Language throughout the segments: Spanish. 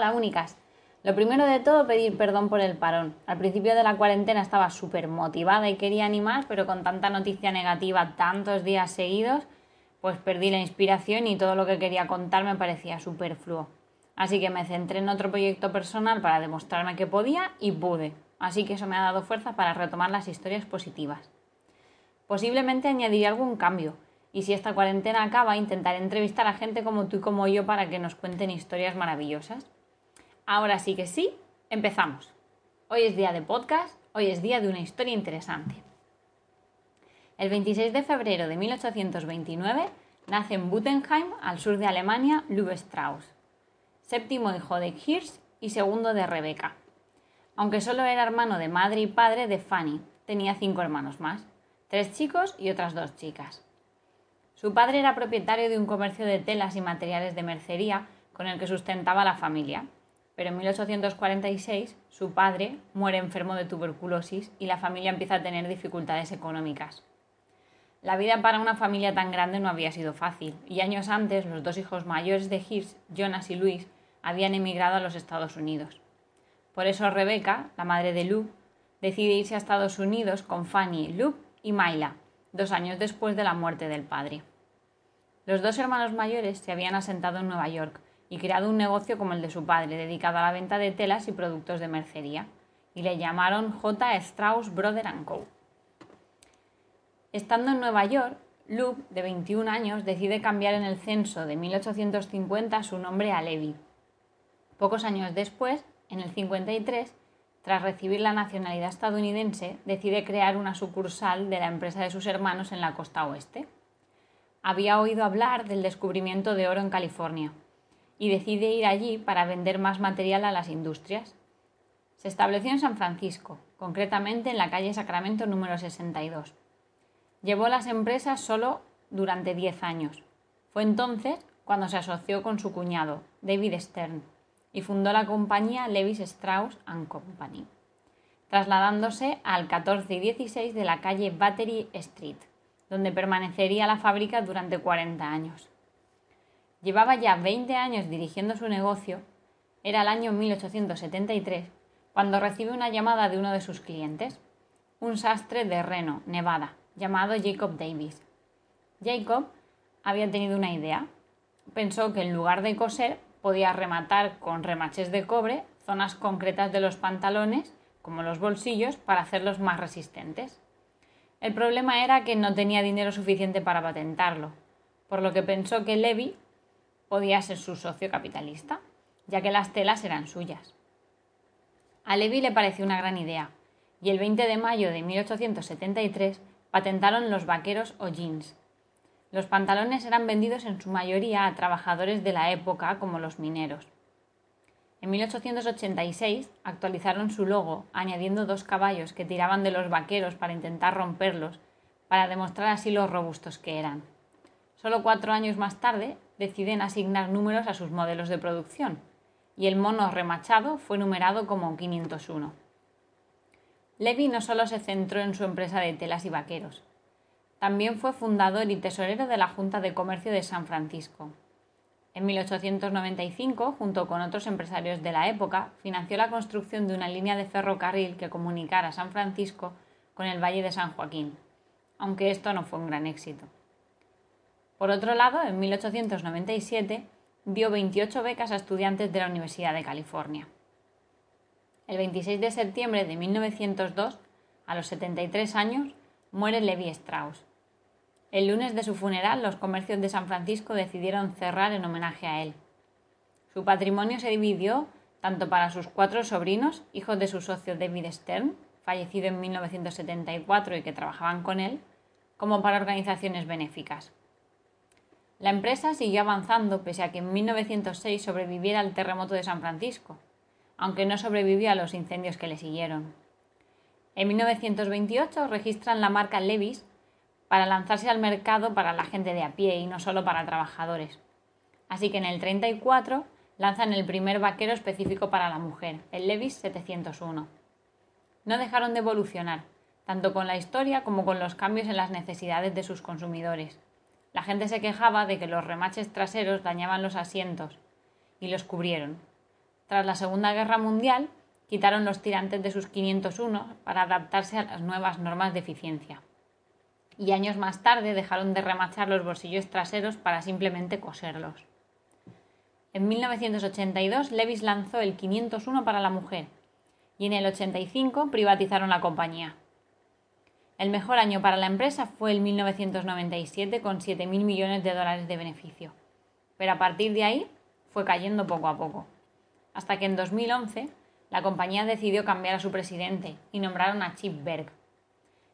Hola, únicas. Lo primero de todo, pedir perdón por el parón. Al principio de la cuarentena estaba súper motivada y quería animar, pero con tanta noticia negativa tantos días seguidos, pues perdí la inspiración y todo lo que quería contar me parecía superfluo. Así que me centré en otro proyecto personal para demostrarme que podía y pude. Así que eso me ha dado fuerza para retomar las historias positivas. Posiblemente añadiré algún cambio, y si esta cuarentena acaba, intentaré entrevistar a gente como tú y como yo para que nos cuenten historias maravillosas. Ahora sí que sí, empezamos. Hoy es día de podcast, hoy es día de una historia interesante. El 26 de febrero de 1829 nace en Buttenheim, al sur de Alemania, Lube Strauss, séptimo hijo de Hirsch y segundo de Rebecca. Aunque solo era hermano de madre y padre de Fanny, tenía cinco hermanos más, tres chicos y otras dos chicas. Su padre era propietario de un comercio de telas y materiales de mercería con el que sustentaba la familia, pero en 1846 su padre muere enfermo de tuberculosis y la familia empieza a tener dificultades económicas. La vida para una familia tan grande no había sido fácil, y años antes los dos hijos mayores de Hirsch, Jonas y Luis, habían emigrado a los Estados Unidos. Por eso Rebecca, la madre de Lou, decide irse a Estados Unidos con Fanny, Luke y Myla, dos años después de la muerte del padre. Los dos hermanos mayores se habían asentado en Nueva York y creado un negocio como el de su padre, dedicado a la venta de telas y productos de mercería, y le llamaron J. Strauss Brother Co. Estando en Nueva York, Luke, de 21 años, decide cambiar en el censo de 1850 su nombre a Levi. Pocos años después, en el 53, tras recibir la nacionalidad estadounidense, decide crear una sucursal de la empresa de sus hermanos en la costa oeste. Había oído hablar del descubrimiento de oro en California y decide ir allí para vender más material a las industrias. Se estableció en San Francisco, concretamente en la calle Sacramento número 62. Llevó las empresas solo durante 10 años. Fue entonces cuando se asoció con su cuñado, David Stern, y fundó la compañía Levis Strauss ⁇ Company, trasladándose al 14 y 16 de la calle Battery Street, donde permanecería la fábrica durante 40 años. Llevaba ya 20 años dirigiendo su negocio, era el año 1873, cuando recibe una llamada de uno de sus clientes, un sastre de Reno, Nevada, llamado Jacob Davis. Jacob había tenido una idea. Pensó que en lugar de coser podía rematar con remaches de cobre zonas concretas de los pantalones, como los bolsillos, para hacerlos más resistentes. El problema era que no tenía dinero suficiente para patentarlo, por lo que pensó que Levi podía ser su socio capitalista, ya que las telas eran suyas. A Levi le pareció una gran idea, y el 20 de mayo de 1873 patentaron los vaqueros o jeans. Los pantalones eran vendidos en su mayoría a trabajadores de la época como los mineros. En 1886 actualizaron su logo añadiendo dos caballos que tiraban de los vaqueros para intentar romperlos, para demostrar así lo robustos que eran. Solo cuatro años más tarde deciden asignar números a sus modelos de producción y el mono remachado fue numerado como 501. Levy no solo se centró en su empresa de telas y vaqueros, también fue fundador y tesorero de la Junta de Comercio de San Francisco. En 1895, junto con otros empresarios de la época, financió la construcción de una línea de ferrocarril que comunicara San Francisco con el Valle de San Joaquín, aunque esto no fue un gran éxito. Por otro lado, en 1897 dio 28 becas a estudiantes de la Universidad de California. El 26 de septiembre de 1902, a los 73 años, muere Levi Strauss. El lunes de su funeral, los comercios de San Francisco decidieron cerrar en homenaje a él. Su patrimonio se dividió tanto para sus cuatro sobrinos, hijos de su socio David Stern, fallecido en 1974 y que trabajaban con él, como para organizaciones benéficas. La empresa siguió avanzando pese a que en 1906 sobreviviera al terremoto de San Francisco, aunque no sobrevivió a los incendios que le siguieron. En 1928 registran la marca Levis para lanzarse al mercado para la gente de a pie y no solo para trabajadores. Así que en el 34 lanzan el primer vaquero específico para la mujer, el Levis 701. No dejaron de evolucionar, tanto con la historia como con los cambios en las necesidades de sus consumidores. La gente se quejaba de que los remaches traseros dañaban los asientos y los cubrieron. Tras la Segunda Guerra Mundial, quitaron los tirantes de sus 501 para adaptarse a las nuevas normas de eficiencia. Y años más tarde dejaron de remachar los bolsillos traseros para simplemente coserlos. En 1982 Levis lanzó el 501 para la mujer y en el 85 privatizaron la compañía. El mejor año para la empresa fue el 1997 con 7.000 millones de dólares de beneficio, pero a partir de ahí fue cayendo poco a poco, hasta que en 2011 la compañía decidió cambiar a su presidente y nombraron a Chip Berg,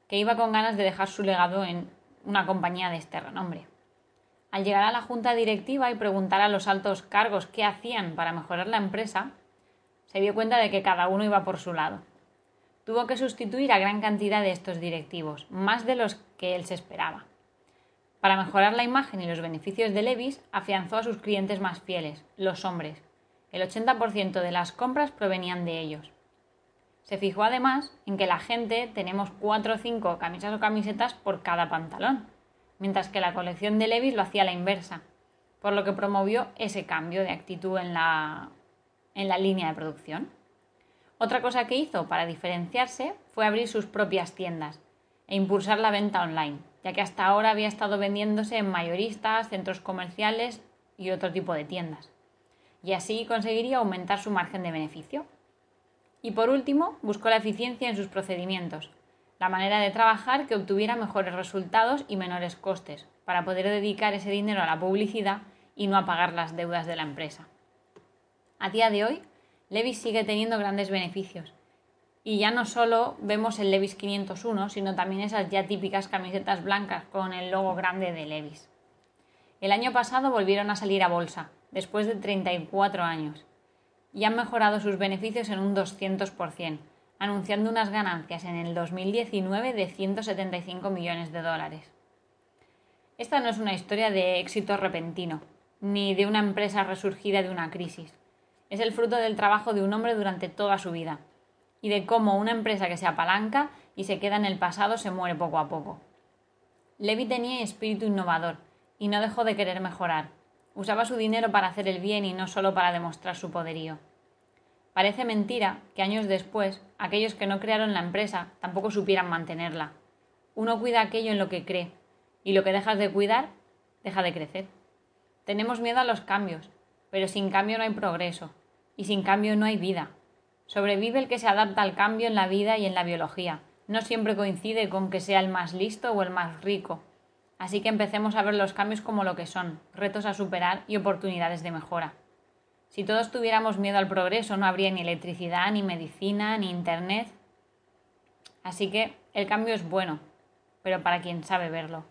que iba con ganas de dejar su legado en una compañía de este renombre. Al llegar a la junta directiva y preguntar a los altos cargos qué hacían para mejorar la empresa, se dio cuenta de que cada uno iba por su lado tuvo que sustituir a gran cantidad de estos directivos, más de los que él se esperaba. Para mejorar la imagen y los beneficios de Levis, afianzó a sus clientes más fieles, los hombres. El 80% de las compras provenían de ellos. Se fijó además en que la gente tenemos 4 o 5 camisas o camisetas por cada pantalón, mientras que la colección de Levis lo hacía a la inversa, por lo que promovió ese cambio de actitud en la, en la línea de producción. Otra cosa que hizo para diferenciarse fue abrir sus propias tiendas e impulsar la venta online, ya que hasta ahora había estado vendiéndose en mayoristas, centros comerciales y otro tipo de tiendas. Y así conseguiría aumentar su margen de beneficio. Y por último, buscó la eficiencia en sus procedimientos, la manera de trabajar que obtuviera mejores resultados y menores costes, para poder dedicar ese dinero a la publicidad y no a pagar las deudas de la empresa. A día de hoy, Levis sigue teniendo grandes beneficios. Y ya no solo vemos el Levis 501, sino también esas ya típicas camisetas blancas con el logo grande de Levis. El año pasado volvieron a salir a bolsa, después de 34 años, y han mejorado sus beneficios en un 200%, anunciando unas ganancias en el 2019 de 175 millones de dólares. Esta no es una historia de éxito repentino, ni de una empresa resurgida de una crisis es el fruto del trabajo de un hombre durante toda su vida y de cómo una empresa que se apalanca y se queda en el pasado se muere poco a poco. Levi tenía espíritu innovador y no dejó de querer mejorar. Usaba su dinero para hacer el bien y no solo para demostrar su poderío. Parece mentira que años después aquellos que no crearon la empresa tampoco supieran mantenerla. Uno cuida aquello en lo que cree y lo que dejas de cuidar deja de crecer. Tenemos miedo a los cambios pero sin cambio no hay progreso, y sin cambio no hay vida. Sobrevive el que se adapta al cambio en la vida y en la biología. No siempre coincide con que sea el más listo o el más rico. Así que empecemos a ver los cambios como lo que son, retos a superar y oportunidades de mejora. Si todos tuviéramos miedo al progreso, no habría ni electricidad, ni medicina, ni internet. Así que el cambio es bueno, pero para quien sabe verlo.